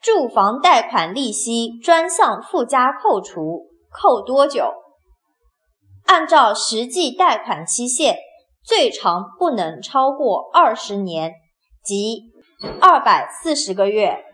住房贷款利息专项附加扣除扣多久？按照实际贷款期限最长不能超过二十年即二百四十个月。